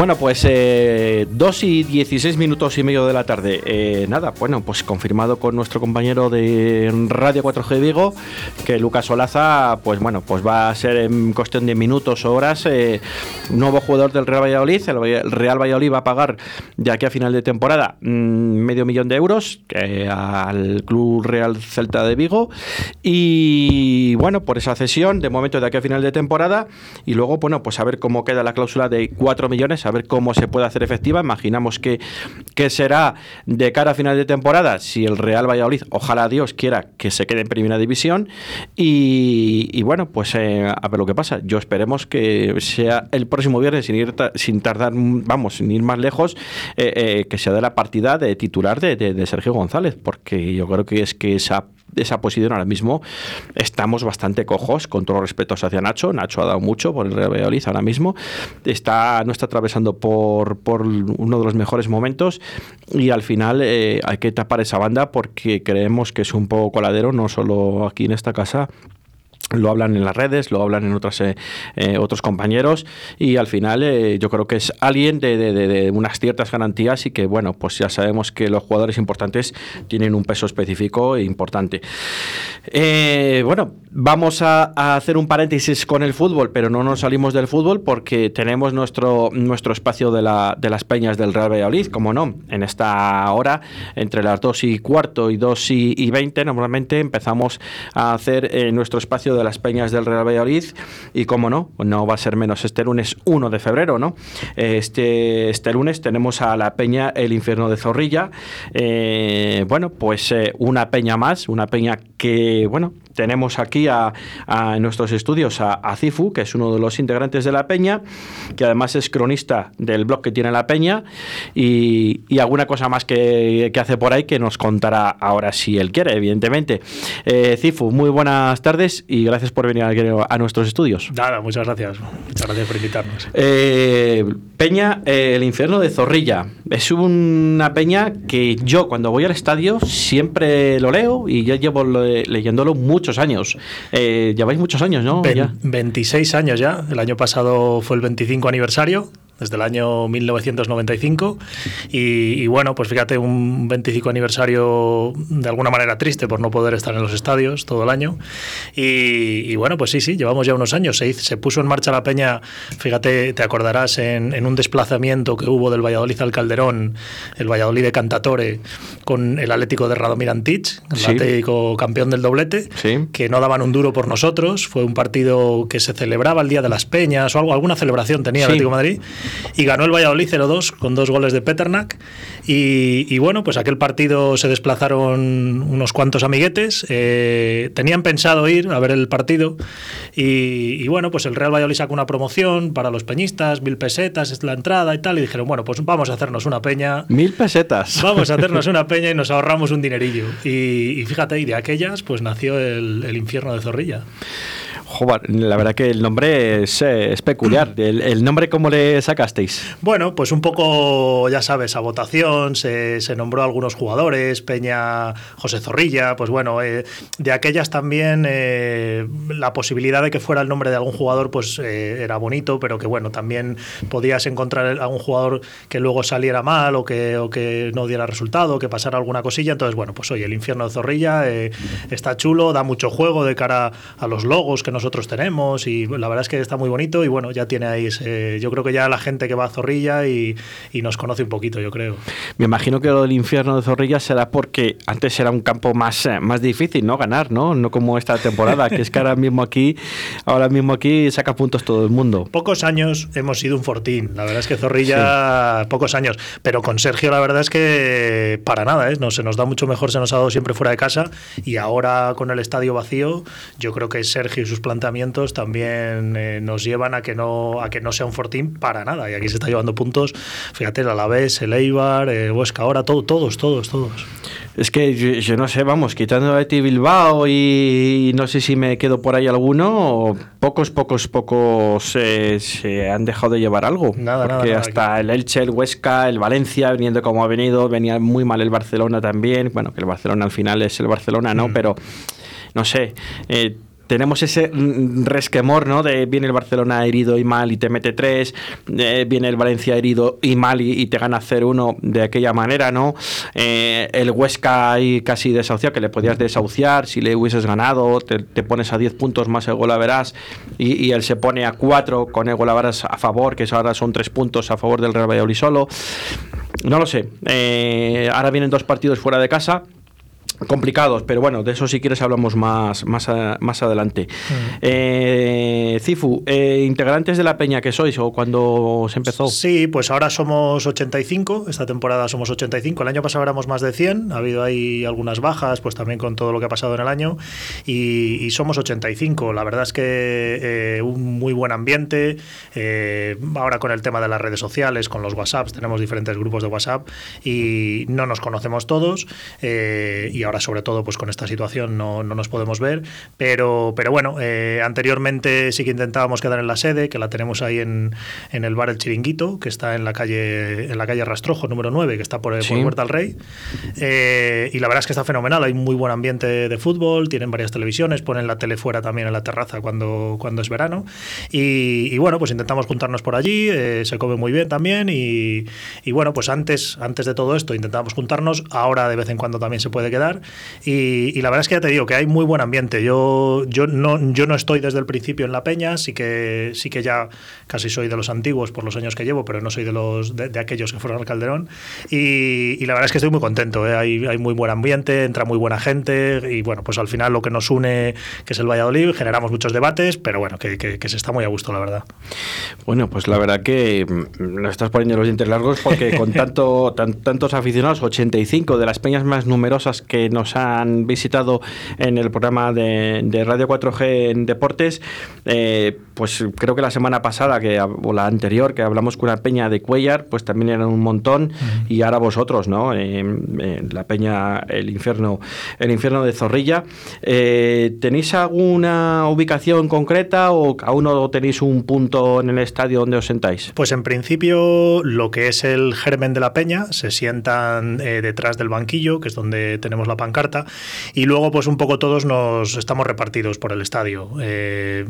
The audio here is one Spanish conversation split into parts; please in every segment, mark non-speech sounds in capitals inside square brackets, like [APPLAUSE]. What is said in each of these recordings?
Bueno, pues eh, 2 y 16 minutos y medio de la tarde. Eh, nada, bueno, pues confirmado con nuestro compañero de Radio 4G Vigo que Lucas Olaza, pues bueno, pues va a ser en cuestión de minutos o horas eh, nuevo jugador del Real Valladolid. El Real Valladolid va a pagar de aquí a final de temporada mm, medio millón de euros al Club Real Celta de Vigo. Y bueno, por esa cesión, de momento de aquí a final de temporada. Y luego, bueno, pues a ver cómo queda la cláusula de 4 millones, a ver cómo se puede hacer efectiva. Imaginamos que, que será de cara a final de temporada si el Real Valladolid, ojalá Dios quiera que se quede en primera división. Y, y bueno, pues eh, a ver lo que pasa. Yo esperemos que sea el próximo viernes, sin, ir sin tardar, vamos, sin ir más lejos, eh, eh, que sea de la partida de titular de- de Sergio González, porque yo creo que es que esa esa posición ahora mismo estamos bastante cojos con todos los respetos hacia Nacho. Nacho ha dado mucho por el Real Valladolid ahora mismo. Está, no está atravesando por, por uno de los mejores momentos y al final eh, hay que tapar esa banda porque creemos que es un poco coladero, no solo aquí en esta casa, lo hablan en las redes, lo hablan en otras, eh, eh, otros compañeros y al final eh, yo creo que es alguien de, de- de- unas ciertas garantías y que bueno, pues ya sabemos que los jugadores importantes tienen un peso específico e importante. Bueno, vamos a, hacer un paréntesis con el fútbol, pero no nos salimos del fútbol porque tenemos nuestro, nuestro espacio de, la, de las peñas del Real Valladolid, como no, en esta hora, entre las 2 y cuarto y 2 y, y 20, normalmente empezamos a hacer nuestro espacio de las peñas del Real Valladolid y como no, no va a ser menos este lunes 1 de febrero, ¿no? Este, este lunes tenemos a la peña El Infierno de Zorrilla, Eh, bueno, pues eh, una peña más, una peña que, bueno, tenemos aquí a, a- nuestros estudios a, a Cifu, que es uno de los integrantes de la Peña, que además es cronista del blog que tiene la Peña, y, alguna cosa más que, que hace por ahí que nos contará ahora si él quiere, evidentemente. Eh, Cifu, muy buenas tardes gracias por venir aquí a nuestros estudios. Nada, muchas gracias. Muchas gracias por invitarnos. Eh, peña, eh, el infierno de Zorrilla. Es una peña que yo cuando voy al estadio siempre lo leo y ya llevo le- leyéndolo muchos años. Eh, lleváis muchos años, ¿no? Ven- Ya. 26 años ya. El año pasado fue el 25 aniversario, desde el año 1995. Y, y bueno, pues fíjate, un 25 aniversario de alguna manera triste por no poder estar en los estadios todo el año. Y, y bueno, pues sí, sí, llevamos ya unos años. Se, hizo- se puso en marcha la peña, fíjate, te acordarás, en, en un desplazamiento que hubo del Valladolid al Calderón, el Valladolid de Cantatore, con el Atlético de Radomir Antich, el Sí. Atlético campeón del doblete Sí. que no daban un duro por nosotros. Fue un partido que se celebraba el Día de las Peñas o algo, alguna celebración tenía el Sí. Atlético de Madrid. Y ganó el Valladolid 0-2 con dos goles de Peternak. Y, y bueno, pues aquel partido se desplazaron unos cuantos amiguetes. eh, tenían pensado ir a ver el partido. Y, y bueno, pues el Real Valladolid sacó una promoción para los peñistas, mil pesetas es la entrada y tal. Y dijeron, bueno, pues vamos a hacernos una peña. Mil pesetas. Vamos a hacernos [LAUGHS] una peña y nos ahorramos un dinerillo. Y, y fíjate, y de aquellas, pues nació el, el infierno de Zorrilla. Joder, la verdad que el nombre es, eh, es peculiar. [CLEARS THROAT] El, el nombre, ¿cómo le sacasteis? Bueno, pues un poco, ya sabes, a votación, se, se nombró a algunos jugadores, Peña, José Zorrilla, pues bueno, eh, de aquellas también eh, la posibilidad de que fuera el nombre de algún jugador, pues eh, era bonito, pero que bueno, también podías encontrar a un jugador que luego saliera mal o que, o que no diera resultado, que pasara alguna cosilla, entonces bueno, pues oye, el infierno de Zorrilla eh, está chulo, da mucho juego de cara a los logos que nosotros tenemos y la verdad es que está muy bonito y bueno, ya tiene ahí ese, yo creo que ya la gente que va a Zorrilla y, y nos conoce un poquito, yo creo. Me imagino que lo del infierno de Zorrilla será porque antes era un campo más, eh, más difícil, ¿no? Ganar, ¿no? No como esta temporada, que es que ahora mismo aquí, ahora mismo aquí saca puntos todo el mundo. Pocos años hemos sido un fortín, la verdad es que Zorrilla, pocos años, pero con Sergio la verdad es que para nada, ¿eh? no, se nos da mucho mejor, se nos ha dado siempre fuera de casa y ahora con el estadio vacío, yo creo que Sergio y sus planteamientos también eh, nos llevan a que no a que no sea un fortín para nada y aquí se está llevando puntos, fíjate, el Alavés, el Eibar, el Huesca ahora, todo, todos, todos, todos. Es que yo, yo no sé, vamos, quitando a Eti Bilbao y no sé si me quedo por ahí alguno, pocos, pocos, pocos eh, se han dejado de llevar algo. Nada, nada, porque nada, hasta el Elche, el Huesca, el Valencia, viniendo como ha venido, venía muy mal el Barcelona también. Bueno, que el Barcelona al final es el Barcelona, ¿no? Mm. Pero no sé. eh, tenemos ese resquemor, ¿no? De viene el Barcelona herido y mal y te mete tres, eh, viene el Valencia herido y mal y, te gana 0-1 de aquella manera, ¿no? Eh, el Huesca ahí casi desahuciado, que le podías desahuciar si le hubieses ganado, te, pones a 10 puntos más el gol a verás y, él se pone a 4 con el gol a verás a favor, que ahora son 3 puntos a favor del Real Valladolid solo. No lo sé. Eh, ahora vienen dos partidos fuera de casa complicados, pero bueno, de eso si quieres hablamos más, más, más adelante. Eh, Cifu, eh, integrantes de la Peña que sois o cuando se empezó. Sí, pues ahora somos 85, esta temporada somos 85, el año pasado éramos más de 100, ha habido ahí algunas bajas, pues también con todo lo que ha pasado en el año, y, somos 85, la verdad es que eh, un muy buen ambiente, ahora con el tema de las redes sociales, con los WhatsApps, tenemos diferentes grupos de WhatsApp y no nos conocemos todos, y ahora sobre todo pues con esta situación no, no nos podemos ver, pero, pero bueno, eh, anteriormente sí que intentábamos quedar en la sede, que la tenemos ahí en, en, el bar El Chiringuito, que está en la calle en la calle Rastrojo, número 9, que está por, por Huerta al Rey, eh, y la verdad es que está fenomenal, hay muy buen ambiente de fútbol, tienen varias televisiones, ponen la tele fuera también en la terraza cuando, cuando es verano, y, bueno, pues intentamos juntarnos por allí, eh, se come muy bien también, y, y bueno, pues antes, antes de todo esto intentábamos juntarnos, ahora de vez en cuando también se puede quedar, y, la verdad es que ya te digo que hay muy buen ambiente. Yo, yo, no, yo no estoy desde el principio en la peña, sí que, sí que ya casi soy de los antiguos por los años que llevo, pero no soy de, los, de, aquellos que fueron al Calderón. Y, la verdad es que estoy muy contento. ¿eh? Hay, hay muy buen ambiente, entra muy buena gente y bueno, pues al final lo que nos une, que es el Valladolid, generamos muchos debates, pero bueno, que, que, se está muy a gusto, la verdad. Bueno, pues la verdad que mm, no estás poniendo los dientes largos porque con [LAUGHS] tanto, tantos aficionados, 85 de las peñas más numerosas que nos han visitado en el programa de, Radio 4G en Deportes, eh, pues creo que la semana pasada que, o la anterior que hablamos con una peña de Cuellar, pues también eran un montón y ahora vosotros, ¿no? la peña El Infierno, el Infierno de Zorrilla. Eh, ¿Tenéis alguna ubicación concreta o aún no tenéis un punto en el estadio donde os sentáis? Pues en principio lo que es el germen de la peña se sientan eh, detrás del banquillo, que es donde tenemos la pancarta, y luego pues un poco todos nos estamos repartidos por el estadio. Eh,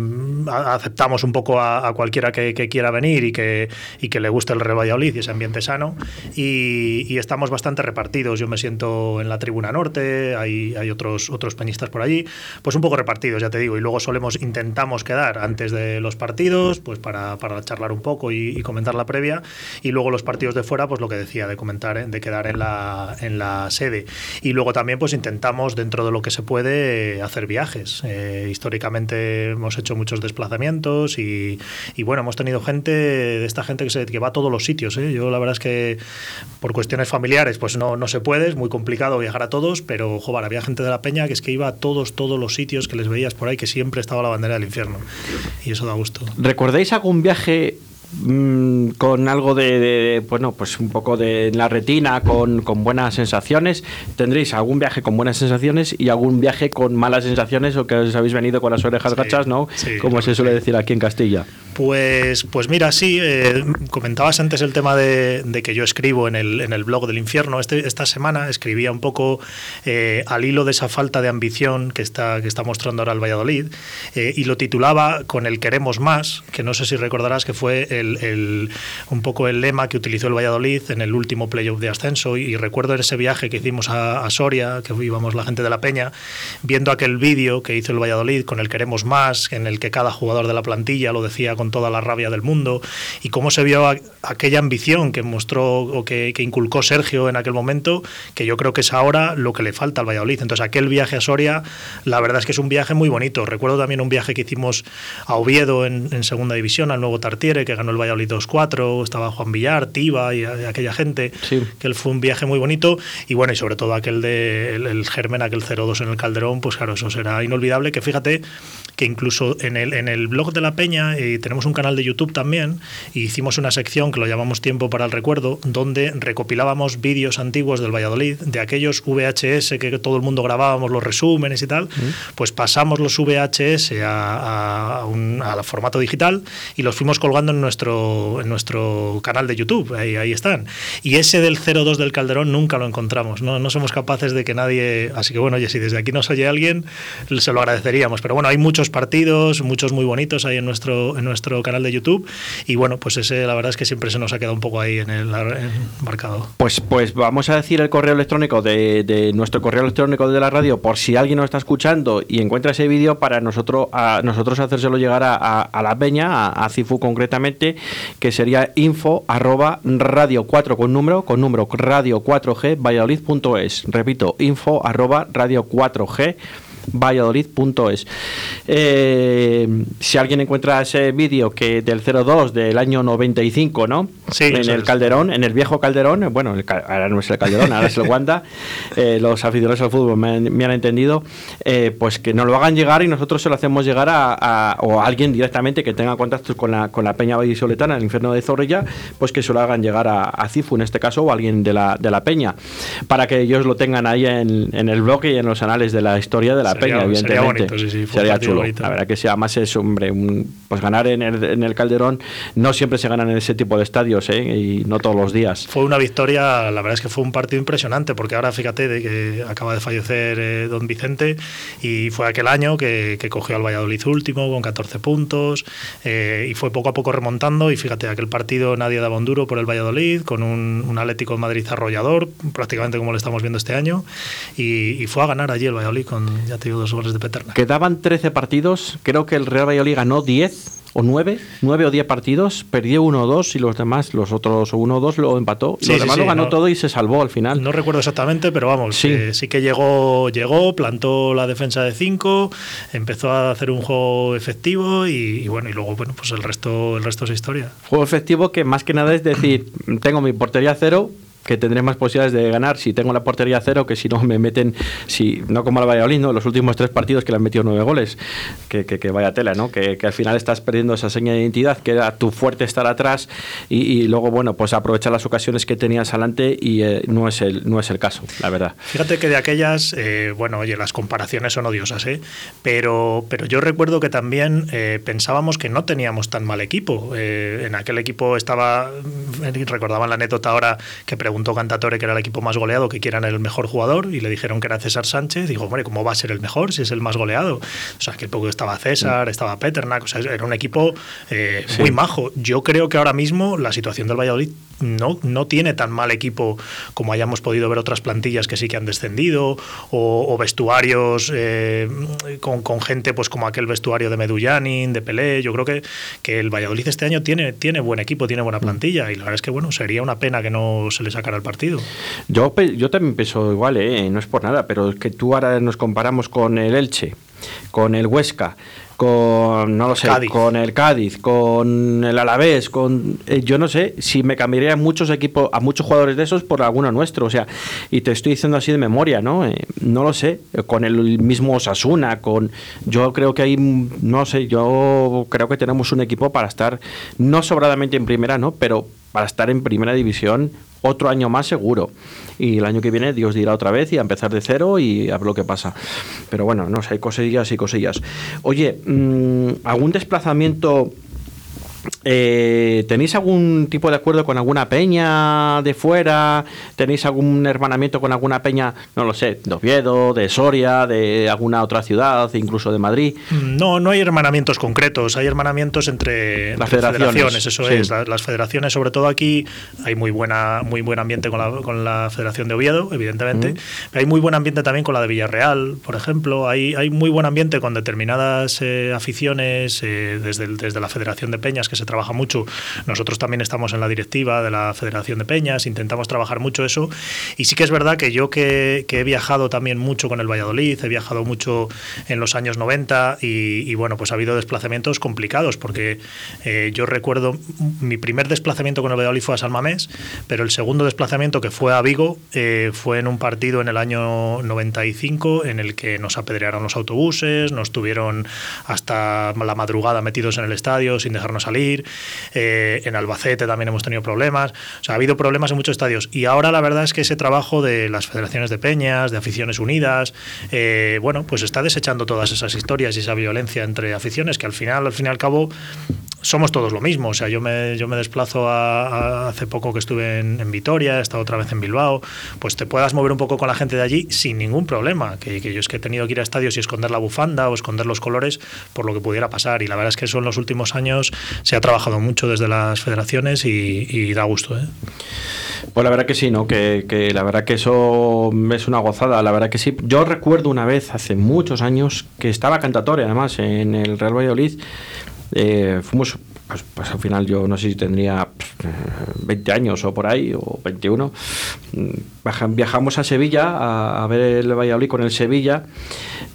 aceptamos un poco a, cualquiera que, quiera venir y que, y que le guste el Real Valladolid y ese ambiente sano, y, estamos bastante repartidos. Yo me siento en la tribuna norte, hay, hay otros, otros peñistas por allí, pues un poco repartidos, ya te digo, y luego solemos, intentamos quedar antes de los partidos, pues para, para charlar un poco y, comentar la previa, y luego los partidos de fuera, pues lo que decía, de comentar, de quedar en la, en la sede. Y luego también pues intentamos, dentro de lo que se puede, hacer viajes. Eh, históricamente hemos hecho muchos desplazamientos y, bueno, hemos tenido gente, de esta gente que, se, que va a todos los sitios. ¿eh? Yo la verdad es que por cuestiones familiares pues no, no se puede, es muy complicado viajar a todos, pero joder, había gente de la peña que es que iba a todos, todos los sitios que les veías por ahí, que siempre estaba la bandera del infierno. Y eso da gusto. ¿Recordáis algún viaje Mm, con algo de, bueno, pues un poco de la retina, con, buenas sensaciones. Tendréis algún viaje con buenas sensaciones y algún viaje con malas sensaciones o que os habéis venido con las orejas gachas, ¿no? Como se suele decir aquí en Castilla. Pues, pues mira, sí, eh, comentabas antes el tema de, que yo escribo en el, en el blog del infierno. Este, esta semana escribía un poco eh, al hilo de esa falta de ambición que está, que está mostrando ahora el Valladolid eh, y lo titulaba con el queremos más, que no sé si recordarás que fue el, un poco el lema que utilizó el Valladolid en el último playoff de ascenso. Y, recuerdo en ese viaje que hicimos a, Soria, que íbamos la gente de la Peña, viendo aquel vídeo que hizo el Valladolid con el queremos más, en el que cada jugador de la plantilla lo decía con toda la rabia del mundo, y cómo se vio aquella ambición que mostró o que, inculcó Sergio en aquel momento, que yo creo que es ahora lo que le falta al Valladolid. Entonces, aquel viaje a Soria, la verdad es que es un viaje muy bonito. Recuerdo también un viaje que hicimos a Oviedo en, en segunda división, al nuevo Tartiere, que ganó el Valladolid 2-4, estaba Juan Villar, Tiba y, aquella gente, que él fue un viaje muy bonito y bueno, y sobre todo aquel de el, Germen, aquel 0-2 en el Calderón, pues claro, eso será inolvidable, que fíjate que incluso en el, en el blog de la Peña eh, tenemos un canal de YouTube también y hicimos una sección que lo llamamos Tiempo para el Recuerdo, donde recopilábamos vídeos antiguos del Valladolid, de aquellos VHS que todo el mundo grabábamos, los resúmenes y tal, pues pasamos los VHS a, a, un, a formato digital y los fuimos colgando en nuestro, en nuestro canal de YouTube, ahí, ahí están. Y ese del 02 del Calderón nunca lo encontramos, no, no somos capaces de que nadie, así que bueno, oye, si desde aquí nos oye alguien, se lo agradeceríamos, pero bueno, hay muchos muchos partidos, muchos muy bonitos ahí en nuestro, en nuestro canal de YouTube. Y bueno, pues ese la verdad es que siempre se nos ha quedado un poco ahí en el, marcado. Pues, pues vamos a decir el correo electrónico de, nuestro correo electrónico de la radio, por si alguien nos está escuchando y encuentra ese vídeo para nosotros, a, nosotros hacérselo llegar a, la peña, a, Cifu concretamente, que sería info arroba radio 4 con número, con número radio 4G valladolid.es. Repito, info arroba radio 4G valladolid.es. Eh, si alguien encuentra ese vídeo que del 02 del año 95, ¿no? Sí, en el Calderón, en el viejo Calderón, bueno, ahora no es el Calderón, ahora es el Wanda, [LAUGHS] eh, los aficionados al fútbol me, han entendido, eh, pues que nos lo hagan llegar y nosotros se lo hacemos llegar a, o a alguien directamente que tenga contactos con la, con la Peña Vallisoletana, el infierno de Zorrilla, pues que se lo hagan llegar a, Cifu en este caso o a alguien de la, de la Peña, para que ellos lo tengan ahí en, en el blog y en los anales de la historia de la sería, evidentemente. Sería, bonito, sí, sí, sería chulo. La verdad que sea más es, hombre, pues ganar en el, en el, Calderón no siempre se ganan en ese tipo de estadios, ¿eh? y no todos los días. Fue una victoria, la verdad es que fue un partido impresionante, porque ahora fíjate de que acaba de fallecer eh, don Vicente, y fue aquel año que, que, cogió al Valladolid último con 14 puntos, eh, y fue poco a poco remontando, y fíjate, aquel partido nadie daba un duro por el Valladolid, con un, un Atlético de Madrid arrollador, prácticamente como lo estamos viendo este año, y, y fue a ganar allí el Valladolid con, ya te dos goles de Peterna. Quedaban 13 partidos, creo que el Real Valladolid ganó 10 o 9, 9 o 10 partidos, perdió uno o dos y los demás, los otros uno o dos lo empató. y los demás lo ganó todo y se salvó al final. No recuerdo exactamente, pero vamos, sí, eh, sí que llegó, llegó, plantó la defensa de 5, empezó a hacer un juego efectivo y, bueno, y luego bueno, pues el resto, el resto es historia. Juego efectivo que más que nada es decir, tengo mi portería cero, que tendré más posibilidades de ganar si tengo la portería cero que si no me meten, si no como al Valladolid, ¿no? los últimos tres partidos que le han metido nueve goles, que, que, vaya tela, ¿no? Que, que, al final estás perdiendo esa seña de identidad, que era tu fuerte estar atrás y, luego, bueno, pues aprovechar las ocasiones que tenías adelante y eh, no, es el, no es el caso, la verdad. Fíjate que de aquellas, eh, bueno, oye, las comparaciones son odiosas, ¿eh? Pero, pero yo recuerdo que también eh, pensábamos que no teníamos tan mal equipo. en aquel equipo estaba, recordaban la anécdota ahora que preguntó Cantatore que era el equipo más goleado, que quieran el mejor jugador, y le dijeron que era César Sánchez. Dijo, hombre, ¿cómo va a ser el mejor si es el más goleado? O sea, que poco estaba César, mm. estaba Peternak, o sea, era un equipo eh, muy majo. Yo creo que ahora mismo la situación del Valladolid no, no tiene tan mal equipo como hayamos podido ver otras plantillas que sí que han descendido, o, vestuarios eh, con, con, gente pues como aquel vestuario de Medullanin, de Pelé. Yo creo que, que el Valladolid este año tiene, tiene buen equipo, tiene buena mm. plantilla, y la verdad es que bueno, sería una pena que no se le sacara el partido. Yo, yo también pienso igual, ¿eh? no es por nada, pero es que tú ahora nos comparamos con el Elche, con el Huesca, con no lo sé, con el Cádiz, con el Alavés, con eh, yo no sé si me cambiaría a muchos equipos, a muchos jugadores de esos por alguno nuestro, o sea, y te estoy diciendo así de memoria, ¿no? Eh, no lo sé, con el mismo Osasuna, con yo creo que hay no sé, yo creo que tenemos un equipo para estar no sobradamente en primera, ¿no? Pero para estar en primera división otro año más seguro. Y el año que viene Dios dirá otra vez y a empezar de cero y a ver lo que pasa. Pero bueno, no sé, hay cosillas y cosillas. Oye, mm, ¿algún desplazamiento eh, ¿Tenéis algún tipo de acuerdo con alguna peña de fuera? ¿Tenéis algún hermanamiento con alguna peña, no lo sé, de Oviedo, de Soria, de alguna otra ciudad, incluso de Madrid? No, no hay hermanamientos concretos, hay hermanamientos entre, las federaciones. eso es. Las, federaciones, sobre todo aquí, hay muy buena muy buen ambiente con la, con la Federación de Oviedo, evidentemente. Hay muy buen ambiente también con la de Villarreal, por ejemplo. Hay, hay muy buen ambiente con determinadas eh, aficiones eh, desde, desde la Federación de Peñas que se trabaja mucho. Nosotros también estamos en la directiva de la Federación de Peñas, intentamos trabajar mucho eso. Y sí que es verdad que yo que, he viajado también mucho con el Valladolid, he viajado mucho en los años 90 y, bueno, pues ha habido desplazamientos complicados porque eh, yo recuerdo mi primer desplazamiento con el Valladolid fue a San Mamés, pero el segundo desplazamiento que fue a Vigo eh, fue en un partido en el año 95 en el que nos apedrearon los autobuses, nos tuvieron hasta la madrugada metidos en el estadio sin dejarnos salir eh, en Albacete también hemos tenido problemas, o sea, ha habido problemas en muchos estadios. Y ahora la verdad es que ese trabajo de las federaciones de peñas, de aficiones unidas, eh, bueno, pues está desechando todas esas historias y esa violencia entre aficiones que al final, al fin y al cabo, somos todos lo mismo. O sea, yo me, yo me desplazo a, hace poco que estuve en, Vitoria, he estado otra vez en Bilbao, pues te puedas mover un poco con la gente de allí sin ningún problema. Que, yo es que he tenido que ir a estadios y esconder la bufanda o esconder los colores por lo que pudiera pasar. Y la verdad es que eso en los últimos años se ha trabajado mucho desde las federaciones y, da gusto. ¿eh? Pues la verdad que sí, ¿no? Que, que, la verdad que eso es una gozada, la verdad que sí. Yo recuerdo una vez, hace muchos años, que estaba cantatoria además en el Real Valladolid eh, fuimos, pues, pues, al final yo no sé si tendría 20 años o por ahí, o 21. Mm, viajamos a Sevilla a, ver el Valladolid con el Sevilla,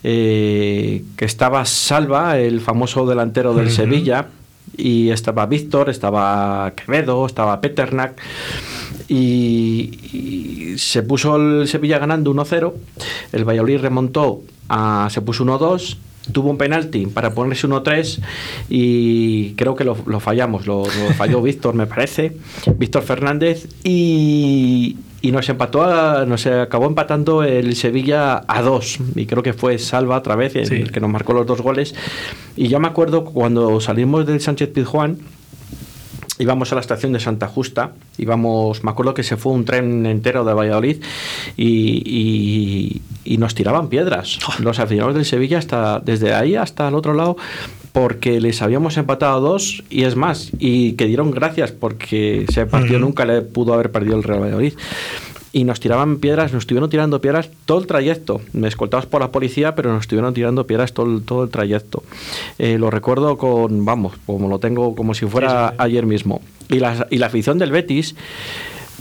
eh, que estaba Salva, el famoso delantero del Sevilla, y estaba Víctor, estaba Quevedo, estaba Peternak. Y, se puso el Sevilla ganando 1-0, el Valladolid remontó, a, se puso 1-2 tuvo un penalti para ponerse 1-3 y creo que lo, fallamos, lo, falló Víctor, me parece, Víctor Fernández, y, y nos empató, nos acabó empatando el Sevilla a 2, y creo que fue Salva otra vez el, que nos marcó los dos goles. Y yo me acuerdo cuando salimos del Sánchez Pizjuán, íbamos a la estación de Santa Justa, íbamos, me acuerdo que se fue un tren entero de Valladolid y, y, nos tiraban piedras. Los aficionados del Sevilla hasta desde ahí hasta el otro lado porque les habíamos empatado dos y es más, y que dieron gracias porque ese partido nunca le pudo haber perdido el Real Valladolid y nos tiraban piedras, nos estuvieron tirando piedras todo el trayecto. Me escoltados por la policía, pero nos estuvieron tirando piedras todo el, todo el trayecto. Eh, lo recuerdo con, vamos, como lo tengo como si fuera ayer mismo. Y la, y la afición del Betis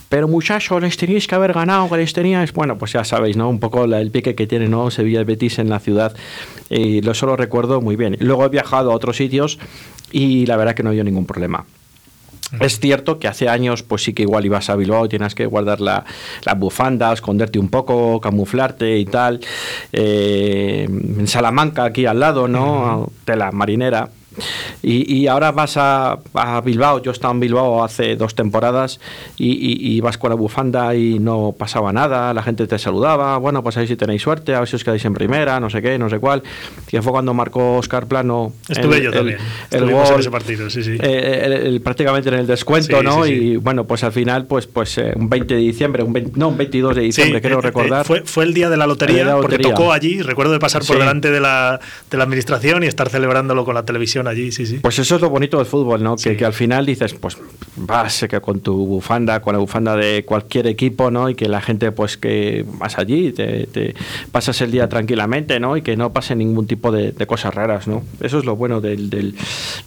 pero muchachos, les tenéis que haber ganado, que les teníais. Bueno, pues ya sabéis, ¿no? Un poco el pique que tiene, ¿no? Sevilla Betis en la ciudad. Y lo solo recuerdo muy bien. Luego he viajado a otros sitios y la verdad que no había ningún problema. Es cierto que hace años, pues sí que igual ibas a Bilbao, tienes que guardar la, bufanda, esconderte un poco, camuflarte y tal. Eh, en Salamanca, aquí al lado, ¿no? Tela marinera. Y, ahora vas a, Bilbao, yo he estado en Bilbao hace dos temporadas y, vas con la bufanda y no pasaba nada, la gente te saludaba, bueno, pues ahí si tenéis suerte, a ver si os quedáis en primera, no sé qué, no sé cuál. Que fue cuando marcó Oscar Plano. Estuve yo también. El gol, en ese partido, sí, sí. Eh, prácticamente en el descuento, ¿no? y bueno, pues al final, pues, pues eh, un 20 de diciembre, un no, un 22 de diciembre, quiero eh, recordar. Fue, fue, el día de la lotería, porque tocó allí, recuerdo de pasar por delante de la, de la administración y estar celebrándolo con la televisión allí, sí, sí. Pues eso es lo bonito del fútbol, ¿no? Que, que, al final dices, pues vas que con tu bufanda, con la bufanda de cualquier equipo, ¿no? Y que la gente, pues que vas allí, te, te pasas el día tranquilamente, ¿no? Y que no pase ningún tipo de, cosas raras, ¿no? Eso es lo bueno del, del,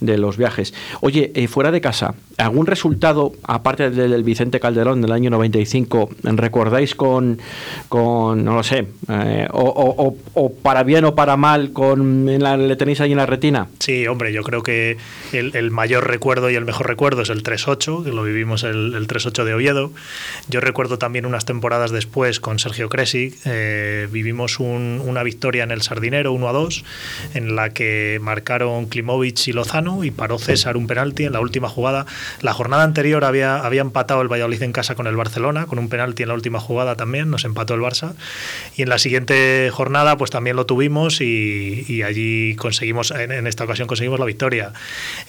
de los viajes. Oye, eh, fuera de casa, ¿algún resultado, aparte del, Vicente Calderón del año 95, recordáis con, con no lo sé, eh, o, o, para bien o para mal, con, en la, le tenéis ahí en la retina? Sí, hombre yo creo que el, mayor recuerdo y el mejor recuerdo es el 3-8, que lo vivimos el, el 3-8 de Oviedo. Yo recuerdo también unas temporadas después con Sergio Cresi, eh, vivimos una victoria en el Sardinero 1-2, en la que marcaron Klimovic y Lozano y paró César un penalti en la última jugada. La jornada anterior había, había empatado el Valladolid en casa con el Barcelona, con un penalti en la última jugada también, nos empató el Barça. Y en la siguiente jornada pues también lo tuvimos y, allí conseguimos, en, en esta ocasión conseguimos la victoria.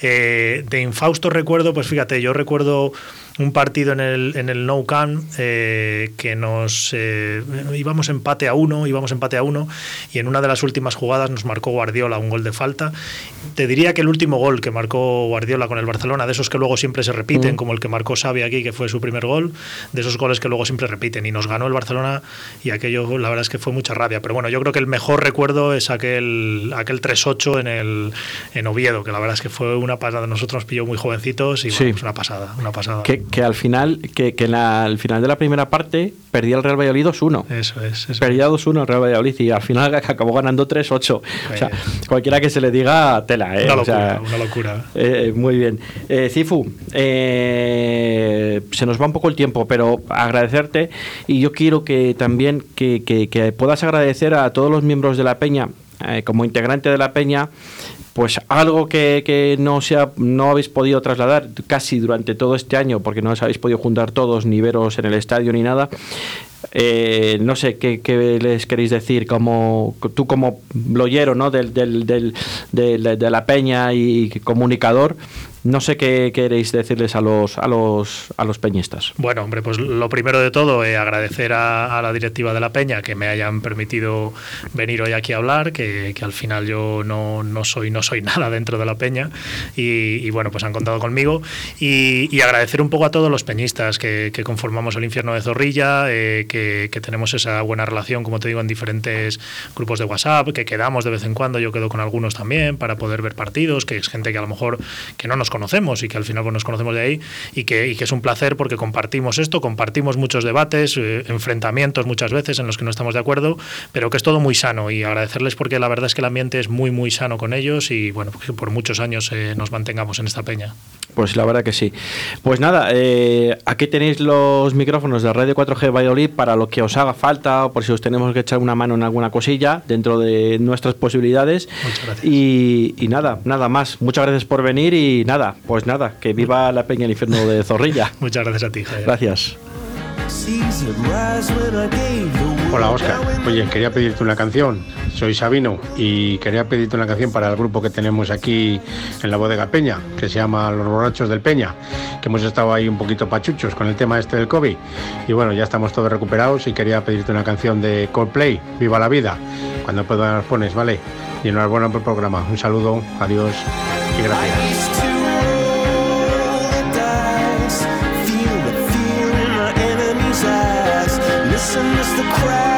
Eh, de infausto recuerdo, pues fíjate, yo recuerdo un partido en el, en el No Camp eh, que nos eh, íbamos empate a uno, íbamos empate a uno y en una de las últimas jugadas nos marcó Guardiola un gol de falta. Te diría que el último gol que marcó Guardiola con el Barcelona, de esos que luego siempre se repiten, mm. como el que marcó Xavi aquí, que fue su primer gol, de esos goles que luego siempre repiten y nos ganó el Barcelona y aquello la verdad es que fue mucha rabia, pero bueno, yo creo que el mejor recuerdo es aquel aquel 3-8 en el en Oviedo, que la verdad es que fue una pasada, nosotros nos pilló muy jovencitos y bueno, pues una pasada, una pasada que al final, que, que al final de la primera parte perdía el Real Valladolid 2-1. Eso es. perdía 2-1 el Real Valladolid y al final [LAUGHS] acabó ganando 3-8. O sea, cualquiera que se le diga, tela, ¿eh? Una locura, una locura. Eh, muy bien. Eh, Cifu, eh, se nos va un poco el tiempo, pero agradecerte y yo quiero que también que, que, que puedas agradecer a todos los miembros de la Peña, como integrante de la Peña, pues algo que, no, sea, no habéis podido trasladar casi durante todo este año, porque no os habéis podido juntar todos, ni veros en el estadio ni nada. Eh, no sé ¿qué, les queréis decir, como tú como bloguero ¿no? del, del, del, de, la peña y comunicador, No sé qué queréis decirles a los, a los, a los peñistas. Bueno, hombre, pues lo primero de todo, eh, agradecer a, la directiva de la Peña que me hayan permitido venir hoy aquí a hablar, que, al final yo no, no, soy, no soy [LAUGHS] nada dentro de la Peña y, bueno, pues han contado conmigo. Y, agradecer un poco a todos los peñistas que, conformamos el infierno de Zorrilla, eh, que, que tenemos esa buena relación, como te digo, en diferentes grupos de WhatsApp, que quedamos de vez en cuando, yo quedo con algunos también para poder ver partidos, que es gente que a lo mejor que no nos conocemos y que al final pues, nos conocemos de ahí y que, que, es un placer porque compartimos esto, compartimos muchos debates, eh, enfrentamientos muchas veces en los que no estamos de acuerdo, pero que es todo muy sano y agradecerles porque la verdad es que el ambiente es muy, muy sano con ellos y bueno, que por muchos años eh, nos mantengamos en esta peña. Pues la verdad que sí. Pues nada, eh, aquí tenéis los micrófonos de Radio 4G Valladolid para lo que os haga falta o por si os tenemos que echar una mano en alguna cosilla dentro de nuestras posibilidades. Muchas gracias. Y, y nada, nada más. Muchas gracias por venir y nada pues nada, que viva la peña el infierno de Zorrilla. [LAUGHS] Muchas gracias a ti, Gracias. Hola Oscar, oye, quería pedirte una canción. Soy Sabino y quería pedirte una canción para el grupo que tenemos aquí en la bodega Peña, que se llama Los Borrachos del Peña, que hemos estado ahí un poquito pachuchos con el tema este del COVID. Y bueno, ya estamos todos recuperados y quería pedirte una canción de Coldplay, Viva la Vida. Cuando puedas nos pones, ¿vale? Y enhorabuena por el programa. Un saludo, adiós y gracias. The crowd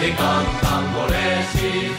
de cantan